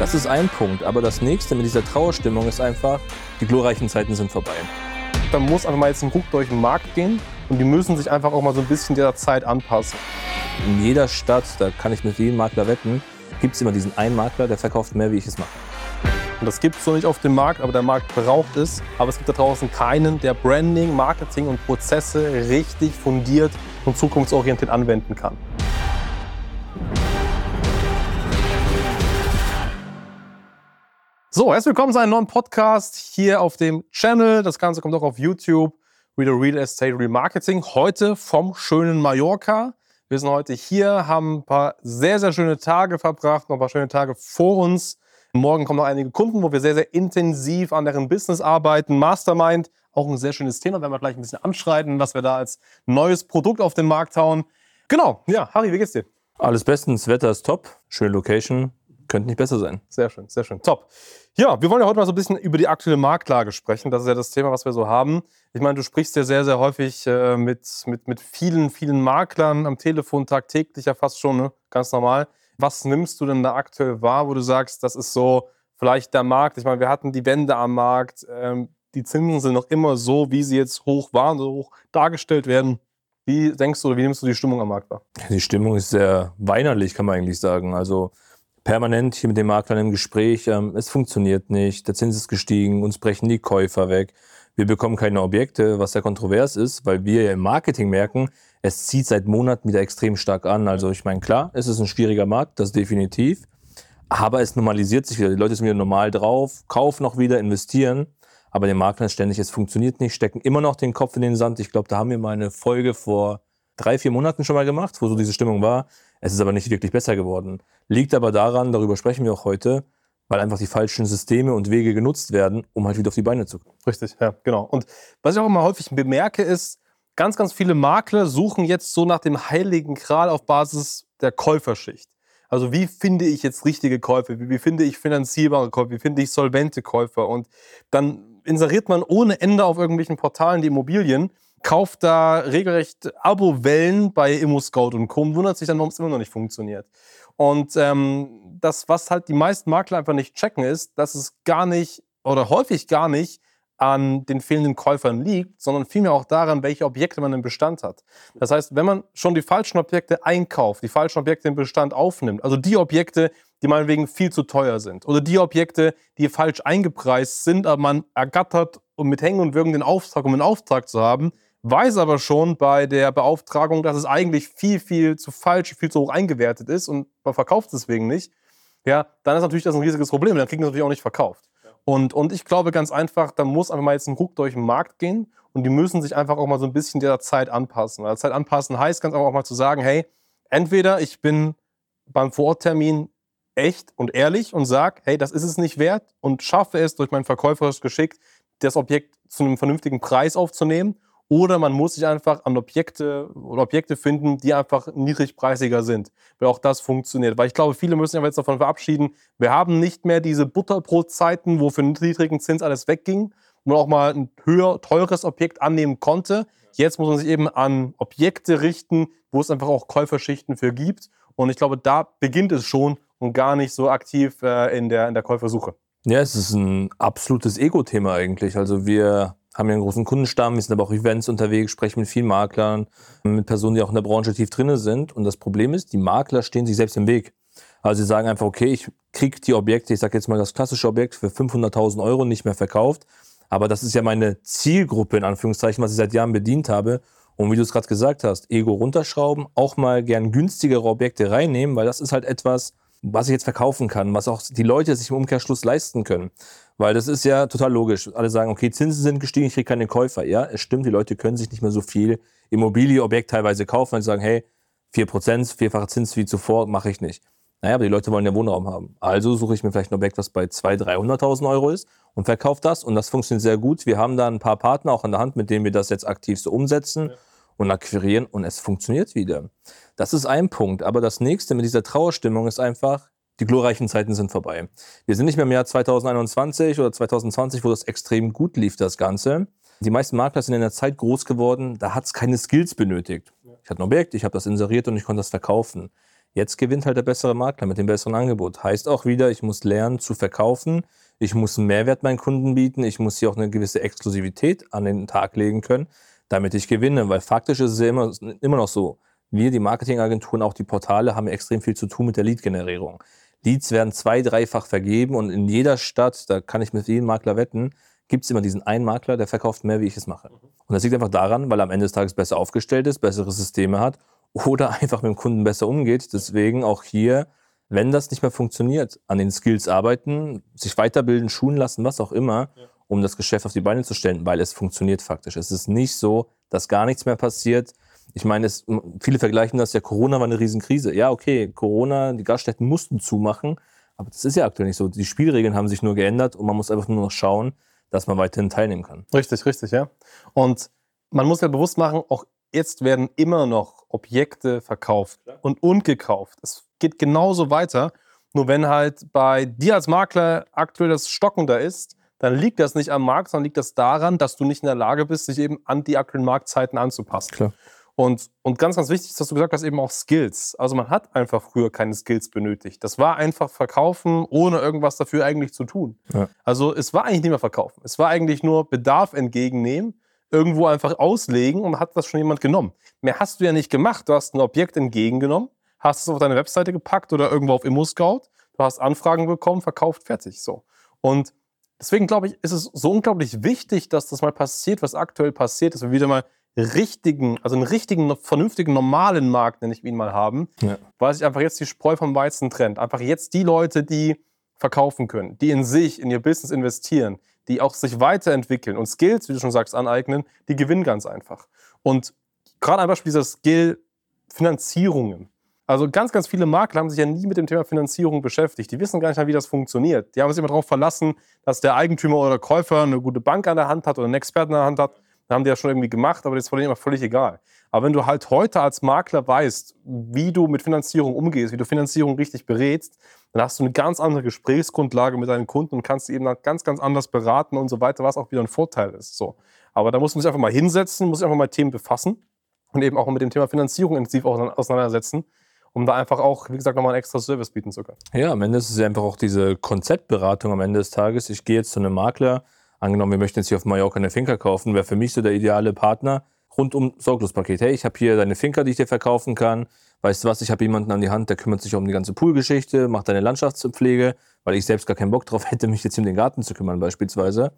Das ist ein Punkt. Aber das nächste mit dieser Trauerstimmung ist einfach, die glorreichen Zeiten sind vorbei. Da muss einfach mal jetzt ein Ruck durch den Markt gehen und die müssen sich einfach auch mal so ein bisschen der Zeit anpassen. In jeder Stadt, da kann ich mit jedem Makler wetten, gibt es immer diesen einen Makler, der verkauft mehr, wie ich es mache. Und das gibt es so nicht auf dem Markt, aber der Markt braucht es. Aber es gibt da draußen keinen, der Branding, Marketing und Prozesse richtig fundiert und zukunftsorientiert anwenden kann. So, herzlich willkommen zu einem neuen Podcast hier auf dem Channel. Das Ganze kommt auch auf YouTube. Wieder Real Estate Remarketing. Heute vom schönen Mallorca. Wir sind heute hier, haben ein paar sehr, sehr schöne Tage verbracht, noch ein paar schöne Tage vor uns. Morgen kommen noch einige Kunden, wo wir sehr, sehr intensiv an deren Business arbeiten. Mastermind, auch ein sehr schönes Thema, werden wir gleich ein bisschen anschreiten, was wir da als neues Produkt auf den Markt hauen. Genau, ja, Harry, wie geht's dir? Alles bestens, Wetter ist top, schöne Location, könnte nicht besser sein. Sehr schön, sehr schön, top. Ja, wir wollen ja heute mal so ein bisschen über die aktuelle Marktlage sprechen. Das ist ja das Thema, was wir so haben. Ich meine, du sprichst ja sehr, sehr häufig äh, mit, mit, mit vielen, vielen Maklern am Telefon, tagtäglich ja fast schon, ne? ganz normal. Was nimmst du denn da aktuell wahr, wo du sagst, das ist so vielleicht der Markt? Ich meine, wir hatten die Wände am Markt. Ähm, die Zinsen sind noch immer so, wie sie jetzt hoch waren, so hoch dargestellt werden. Wie denkst du oder wie nimmst du die Stimmung am Markt wahr? Die Stimmung ist sehr weinerlich, kann man eigentlich sagen. Also permanent hier mit den Maklern im Gespräch. Ähm, es funktioniert nicht, der Zins ist gestiegen, uns brechen die Käufer weg. Wir bekommen keine Objekte, was sehr kontrovers ist, weil wir ja im Marketing merken, es zieht seit Monaten wieder extrem stark an. Also ich meine, klar, es ist ein schwieriger Markt, das definitiv. Aber es normalisiert sich wieder. Die Leute sind wieder normal drauf, kaufen noch wieder, investieren. Aber den Maklern ständig, es funktioniert nicht, stecken immer noch den Kopf in den Sand. Ich glaube, da haben wir mal eine Folge vor drei, vier Monaten schon mal gemacht, wo so diese Stimmung war. Es ist aber nicht wirklich besser geworden. Liegt aber daran, darüber sprechen wir auch heute, weil einfach die falschen Systeme und Wege genutzt werden, um halt wieder auf die Beine zu kommen. Richtig, ja, genau. Und was ich auch immer häufig bemerke, ist, ganz, ganz viele Makler suchen jetzt so nach dem heiligen Kral auf Basis der Käuferschicht. Also wie finde ich jetzt richtige Käufer? Wie, finde ich finanzierbare Käufer? Wie finde ich solvente Käufer? Und dann inseriert man ohne Ende auf irgendwelchen Portalen die Immobilien kauft da regelrecht Abo-Wellen bei ImmoScout und Co. und wundert sich dann, warum es immer noch nicht funktioniert. Und ähm, das, was halt die meisten Makler einfach nicht checken, ist, dass es gar nicht oder häufig gar nicht an den fehlenden Käufern liegt, sondern vielmehr auch daran, welche Objekte man im Bestand hat. Das heißt, wenn man schon die falschen Objekte einkauft, die falschen Objekte im Bestand aufnimmt, also die Objekte, die meinetwegen viel zu teuer sind, oder die Objekte, die falsch eingepreist sind, aber man ergattert und mit Hängen und Würgen den Auftrag, um einen Auftrag zu haben, weiß aber schon bei der Beauftragung, dass es eigentlich viel, viel zu falsch, viel zu hoch eingewertet ist und man verkauft es deswegen nicht, ja, dann ist natürlich das ein riesiges Problem. Dann kriegen sie natürlich auch nicht verkauft. Und, und ich glaube ganz einfach, da muss einfach mal jetzt ein Ruck durch den Markt gehen und die müssen sich einfach auch mal so ein bisschen der Zeit anpassen. Weil Zeit anpassen heißt ganz einfach auch mal zu sagen, hey, entweder ich bin beim Vororttermin echt und ehrlich und sage, hey, das ist es nicht wert und schaffe es durch mein verkäuferisches Geschick, das Objekt zu einem vernünftigen Preis aufzunehmen oder man muss sich einfach an Objekte oder Objekte finden, die einfach niedrigpreisiger sind, weil auch das funktioniert. Weil ich glaube, viele müssen sich jetzt davon verabschieden, wir haben nicht mehr diese Butterbrotzeiten, wo für einen niedrigen Zins alles wegging, wo man auch mal ein höher, teures Objekt annehmen konnte. Jetzt muss man sich eben an Objekte richten, wo es einfach auch Käuferschichten für gibt. Und ich glaube, da beginnt es schon und gar nicht so aktiv äh, in, der, in der Käufersuche. Ja, es ist ein absolutes Ego-Thema eigentlich. Also wir haben ja einen großen Kundenstamm, wir sind aber auch Events unterwegs, sprechen mit vielen Maklern, mit Personen, die auch in der Branche tief drin sind. Und das Problem ist, die Makler stehen sich selbst im Weg. Also sie sagen einfach, okay, ich kriege die Objekte, ich sage jetzt mal das klassische Objekt für 500.000 Euro nicht mehr verkauft. Aber das ist ja meine Zielgruppe, in Anführungszeichen, was ich seit Jahren bedient habe. Und wie du es gerade gesagt hast, Ego runterschrauben, auch mal gern günstigere Objekte reinnehmen, weil das ist halt etwas, was ich jetzt verkaufen kann, was auch die Leute sich im Umkehrschluss leisten können. Weil das ist ja total logisch. Alle sagen, okay, Zinsen sind gestiegen, ich kriege keine Käufer. Ja, es stimmt, die Leute können sich nicht mehr so viel Immobilieobjekt teilweise kaufen, weil sie sagen, hey, 4%, vierfache Zins wie zuvor, mache ich nicht. Naja, aber die Leute wollen ja Wohnraum haben. Also suche ich mir vielleicht ein Objekt, was bei 200.000, 300.000 Euro ist und verkaufe das. Und das funktioniert sehr gut. Wir haben da ein paar Partner auch an der Hand, mit denen wir das jetzt aktiv so umsetzen ja. Und akquirieren. Und es funktioniert wieder. Das ist ein Punkt. Aber das nächste mit dieser Trauerstimmung ist einfach, die glorreichen Zeiten sind vorbei. Wir sind nicht mehr im Jahr 2021 oder 2020, wo das extrem gut lief, das Ganze. Die meisten Makler sind in der Zeit groß geworden, da hat es keine Skills benötigt. Ich hatte ein Objekt, ich habe das inseriert und ich konnte das verkaufen. Jetzt gewinnt halt der bessere Makler mit dem besseren Angebot. Heißt auch wieder, ich muss lernen zu verkaufen, ich muss Mehrwert meinen Kunden bieten, ich muss hier auch eine gewisse Exklusivität an den Tag legen können, damit ich gewinne. Weil faktisch ist es ja immer, immer noch so, wir, die Marketingagenturen, auch die Portale, haben extrem viel zu tun mit der Lead-Generierung. Leads werden zwei-, dreifach vergeben und in jeder Stadt, da kann ich mit jedem Makler wetten, gibt es immer diesen einen Makler, der verkauft mehr, wie ich es mache. Und das liegt einfach daran, weil er am Ende des Tages besser aufgestellt ist, bessere Systeme hat oder einfach mit dem Kunden besser umgeht. Deswegen auch hier, wenn das nicht mehr funktioniert, an den Skills arbeiten, sich weiterbilden, schulen lassen, was auch immer, ja. Um das Geschäft auf die Beine zu stellen, weil es funktioniert faktisch. Es ist nicht so, dass gar nichts mehr passiert. Ich meine, es, viele vergleichen das ja, Corona war eine Riesenkrise. Ja, okay, Corona, die Gaststätten mussten zumachen, aber das ist ja aktuell nicht so. Die Spielregeln haben sich nur geändert und man muss einfach nur noch schauen, dass man weiterhin teilnehmen kann. Richtig, richtig, ja. Und man muss ja bewusst machen, auch jetzt werden immer noch Objekte verkauft und, und gekauft. Es geht genauso weiter. Nur wenn halt bei dir als Makler aktuell das Stocken da ist, dann liegt das nicht am Markt, sondern liegt das daran, dass du nicht in der Lage bist, dich eben an die aktuellen Marktzeiten anzupassen. Klar. Und, und ganz, ganz wichtig ist, dass du gesagt hast, eben auch Skills. Also man hat einfach früher keine Skills benötigt. Das war einfach verkaufen, ohne irgendwas dafür eigentlich zu tun. Ja. Also es war eigentlich nicht mehr verkaufen. Es war eigentlich nur Bedarf entgegennehmen, irgendwo einfach auslegen und hat das schon jemand genommen. Mehr hast du ja nicht gemacht. Du hast ein Objekt entgegengenommen, hast es auf deine Webseite gepackt oder irgendwo auf ImmoScout. Du hast Anfragen bekommen, verkauft, fertig. So. Und deswegen glaube ich, ist es so unglaublich wichtig, dass das mal passiert, was aktuell passiert, dass wir wieder mal richtigen, also einen richtigen, vernünftigen, normalen Markt, nenne ich ihn mal, haben, ja. weil sich einfach jetzt die Spreu vom Weizen trennt. Einfach jetzt die Leute, die verkaufen können, die in sich, in ihr Business investieren, die auch sich weiterentwickeln und Skills, wie du schon sagst, aneignen, die gewinnen ganz einfach. Und gerade ein Beispiel dieser Skill Finanzierungen. Also ganz, ganz viele Makler haben sich ja nie mit dem Thema Finanzierung beschäftigt. Die wissen gar nicht mehr, wie das funktioniert. Die haben sich immer darauf verlassen, dass der Eigentümer oder Käufer eine gute Bank an der Hand hat oder einen Experten an der Hand hat dann haben die ja schon irgendwie gemacht, aber das ist von denen immer völlig egal. Aber wenn du halt heute als Makler weißt, wie du mit Finanzierung umgehst, wie du Finanzierung richtig berätst, dann hast du eine ganz andere Gesprächsgrundlage mit deinen Kunden und kannst sie eben ganz, ganz anders beraten und so weiter, was auch wieder ein Vorteil ist. So. Aber da muss man sich einfach mal hinsetzen, muss sich einfach mal Themen befassen und eben auch mit dem Thema Finanzierung intensiv auseinandersetzen, um da einfach auch, wie gesagt, nochmal einen extra Service bieten zu können. Ja, am Ende ist es ja einfach auch diese Konzeptberatung am Ende des Tages. Ich gehe jetzt zu einem Makler, Angenommen, wir möchten jetzt hier auf Mallorca eine Finca kaufen, wäre für mich so der ideale Partner rund um Sorglospaket. Hey, ich habe hier deine Finca, die ich dir verkaufen kann. Weißt du was, ich habe jemanden an die Hand, der kümmert sich um die ganze Poolgeschichte, macht deine Landschaftspflege, weil ich selbst gar keinen Bock drauf hätte, mich jetzt um den Garten zu kümmern beispielsweise.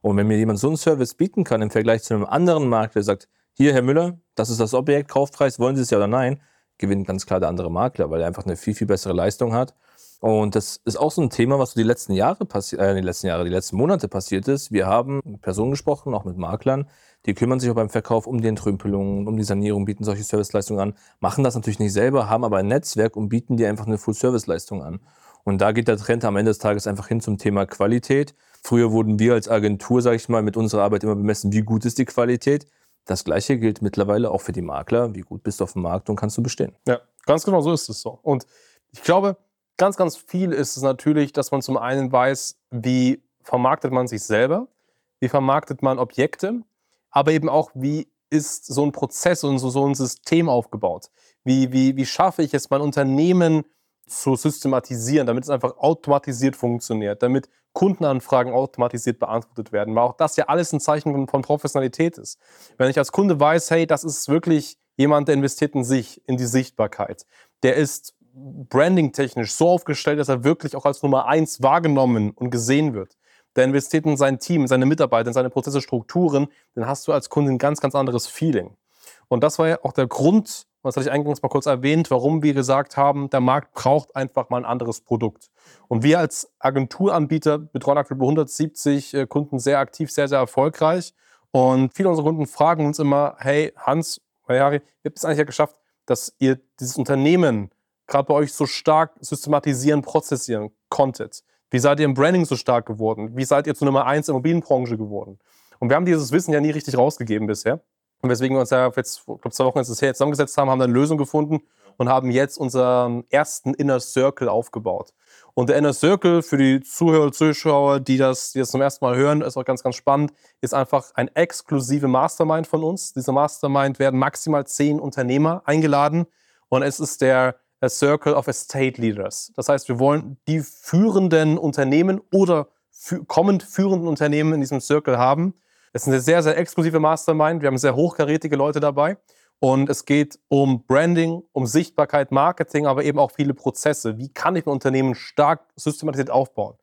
Und wenn mir jemand so einen Service bieten kann im Vergleich zu einem anderen Makler, der sagt, hier, Herr Müller, das ist das Objekt, Kaufpreis, wollen Sie es ja oder nein, gewinnt ganz klar der andere Makler, weil er einfach eine viel, viel bessere Leistung hat und das ist auch so ein Thema, was so die letzten Jahre passiert, äh, die letzten Jahre, die letzten Monate passiert ist. Wir haben Personen gesprochen, auch mit Maklern, die kümmern sich auch beim Verkauf um die Entrümpelung, um die Sanierung, bieten solche Serviceleistungen an, machen das natürlich nicht selber, haben aber ein Netzwerk und bieten dir einfach eine Full-Service-Leistung an. Und da geht der Trend am Ende des Tages einfach hin zum Thema Qualität. Früher wurden wir als Agentur, sage ich mal, mit unserer Arbeit immer bemessen, wie gut ist die Qualität. Das Gleiche gilt mittlerweile auch für die Makler. Wie gut bist du auf dem Markt und kannst du bestehen? Ja, ganz genau so ist es so. Und ich glaube, Ganz, ganz viel ist es natürlich, dass man zum einen weiß, wie vermarktet man sich selber, wie vermarktet man Objekte, aber eben auch, wie ist so ein Prozess und so, so ein System aufgebaut. Wie, wie, wie schaffe ich es, mein Unternehmen zu systematisieren, damit es einfach automatisiert funktioniert, damit Kundenanfragen automatisiert beantwortet werden, weil auch das ja alles ein Zeichen von, von Professionalität ist. Wenn ich als Kunde weiß, hey, das ist wirklich jemand, der investiert in sich, in die Sichtbarkeit, der ist branding-technisch so aufgestellt, dass er wirklich auch als Nummer eins wahrgenommen und gesehen wird. Der investiert in sein Team, in seine Mitarbeiter, in seine Prozesse, Strukturen, dann hast du als Kunde ein ganz, ganz anderes Feeling. Und das war ja auch der Grund, das hatte ich eingangs mal kurz erwähnt, warum wir gesagt haben, der Markt braucht einfach mal ein anderes Produkt. Und wir als Agenturanbieter betreuen aktuell 170 äh, Kunden sehr aktiv, sehr, sehr erfolgreich. Und viele unserer Kunden fragen uns immer, hey Hans, hey Harry, ihr habt es eigentlich ja geschafft, dass ihr dieses Unternehmen gerade bei euch so stark systematisieren, prozessieren konntet? Wie seid ihr im Branding so stark geworden? Wie seid ihr zur Nummer eins in der Immobilienbranche geworden? Und wir haben dieses Wissen ja nie richtig rausgegeben bisher. Und weswegen wir uns ja jetzt, ich glaube, zwei Wochen ist es her, zusammengesetzt haben, haben dann eine Lösung gefunden und haben jetzt unseren ersten Inner Circle aufgebaut. Und der Inner Circle für die Zuhörer, Zuschauer, die das, die zum ersten Mal hören, ist auch ganz, ganz spannend, ist einfach ein exklusive Mastermind von uns. Dieser Mastermind werden maximal zehn Unternehmer eingeladen und es ist der a Circle of Estate Leaders. Das heißt, wir wollen die führenden Unternehmen oder fü kommend führenden Unternehmen in diesem Circle haben. Es ist eine sehr, sehr exklusive Mastermind. Wir haben sehr hochkarätige Leute dabei. Und es geht um Branding, um Sichtbarkeit, Marketing, aber eben auch viele Prozesse. Wie kann ich ein Unternehmen stark systematisiert aufbauen?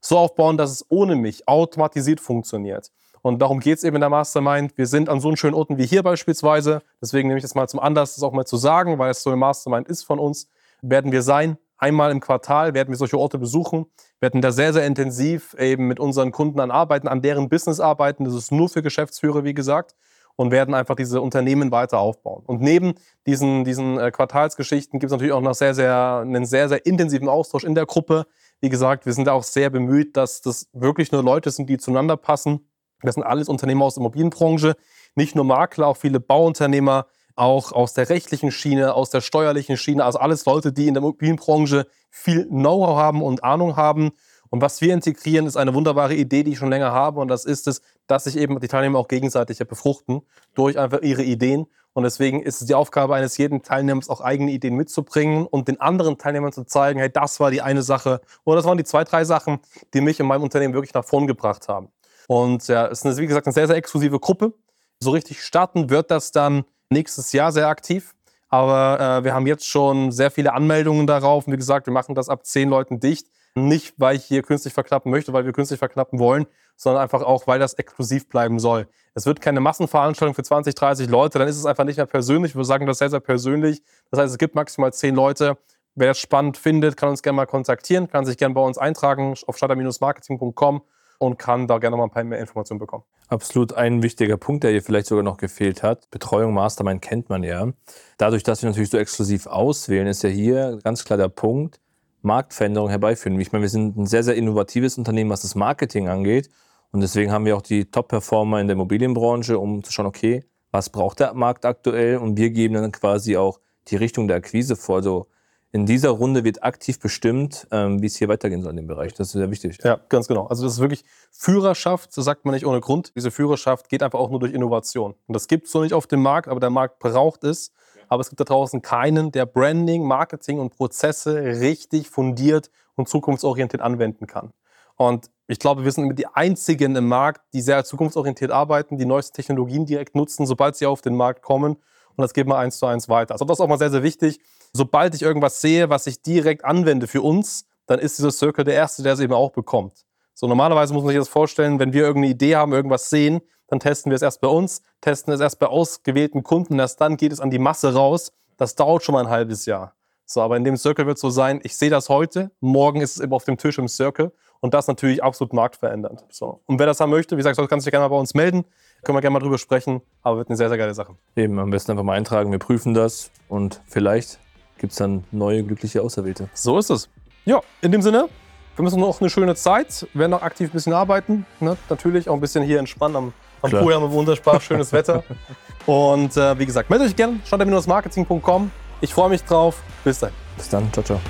So aufbauen, dass es ohne mich automatisiert funktioniert. Und darum geht es eben in der Mastermind. Wir sind an so schönen Orten wie hier beispielsweise. Deswegen nehme ich das mal zum Anlass, das auch mal zu sagen, weil es so eine Mastermind ist von uns. Werden wir sein. Einmal im Quartal werden wir solche Orte besuchen, werden da sehr, sehr intensiv eben mit unseren Kunden an arbeiten, an deren Business arbeiten. Das ist nur für Geschäftsführer, wie gesagt und werden einfach diese Unternehmen weiter aufbauen. Und neben diesen, diesen äh, Quartalsgeschichten gibt es natürlich auch noch sehr, sehr, einen sehr, sehr intensiven Austausch in der Gruppe. Wie gesagt, wir sind da auch sehr bemüht, dass das wirklich nur Leute sind, die zueinander passen. Das sind alles Unternehmer aus der Immobilienbranche, nicht nur Makler, auch viele Bauunternehmer, auch aus der rechtlichen Schiene, aus der steuerlichen Schiene, also alles Leute, die in der Immobilienbranche viel Know-how haben und Ahnung haben und was wir integrieren, ist eine wunderbare Idee, die ich schon länger habe. Und das ist es, dass sich eben die Teilnehmer auch gegenseitig befruchten durch einfach ihre Ideen. Und deswegen ist es die Aufgabe eines jeden Teilnehmers, auch eigene Ideen mitzubringen und den anderen Teilnehmern zu zeigen, hey, das war die eine Sache oder das waren die zwei, drei Sachen, die mich in meinem Unternehmen wirklich nach vorn gebracht haben. Und ja, es ist, wie gesagt, eine sehr, sehr exklusive Gruppe. So richtig starten wird das dann nächstes Jahr sehr aktiv. Aber äh, wir haben jetzt schon sehr viele Anmeldungen darauf. Und wie gesagt, wir machen das ab zehn Leuten dicht. Nicht, weil ich hier künstlich verknappen möchte, weil wir künstlich verknappen wollen, sondern einfach auch, weil das exklusiv bleiben soll. Es wird keine Massenveranstaltung für 20, 30 Leute, dann ist es einfach nicht mehr persönlich. Wir sagen das sehr, sehr persönlich. Das heißt, es gibt maximal 10 Leute. Wer das spannend findet, kann uns gerne mal kontaktieren, kann sich gerne bei uns eintragen auf starter-marketing.com und kann da gerne mal ein paar mehr Informationen bekommen. Absolut ein wichtiger Punkt, der hier vielleicht sogar noch gefehlt hat. Betreuung Mastermind kennt man ja. Dadurch, dass wir natürlich so exklusiv auswählen, ist ja hier ganz klar der Punkt, Marktveränderung herbeiführen. Ich meine, wir sind ein sehr, sehr innovatives Unternehmen, was das Marketing angeht. Und deswegen haben wir auch die Top-Performer in der Immobilienbranche, um zu schauen, okay, was braucht der Markt aktuell? Und wir geben dann quasi auch die Richtung der Akquise vor. Also in dieser Runde wird aktiv bestimmt, ähm, wie es hier weitergehen soll in dem Bereich. Das ist sehr wichtig. Ja, ganz genau. Also das ist wirklich Führerschaft, so sagt man nicht ohne Grund. Diese Führerschaft geht einfach auch nur durch Innovation. Und das gibt es so nicht auf dem Markt, aber der Markt braucht es aber es gibt da draußen keinen, der Branding, Marketing und Prozesse richtig fundiert und zukunftsorientiert anwenden kann. Und ich glaube, wir sind die einzigen im Markt, die sehr zukunftsorientiert arbeiten, die neuesten Technologien direkt nutzen, sobald sie auf den Markt kommen. Und das geht mal eins zu eins weiter. Also das ist auch mal sehr, sehr wichtig. Sobald ich irgendwas sehe, was ich direkt anwende für uns, dann ist dieser Circle der Erste, der es eben auch bekommt. So normalerweise muss man sich das vorstellen, wenn wir irgendeine Idee haben, irgendwas sehen, dann testen wir es erst bei uns, testen es erst bei ausgewählten Kunden, erst dann geht es an die Masse raus. Das dauert schon mal ein halbes Jahr. So, aber in dem Circle wird es so sein, ich sehe das heute, morgen ist es eben auf dem Tisch im Circle und das natürlich absolut marktverändernd. So. Und wer das haben möchte, wie gesagt, kann sich gerne mal bei uns melden, können wir gerne mal drüber sprechen, aber wird eine sehr, sehr geile Sache. Eben, am besten einfach mal eintragen, wir prüfen das und vielleicht gibt es dann neue glückliche Auserwählte. So ist es. Ja, in dem Sinne, wir müssen noch eine schöne Zeit, werden noch aktiv ein bisschen arbeiten, ne? natürlich auch ein bisschen hier entspannen am am Pool haben wir wunderbar schönes Wetter. Und äh, wie gesagt, meldet euch gerne, schaut marketing.com. Ich freue mich drauf. Bis dann. Bis dann. Ciao, ciao.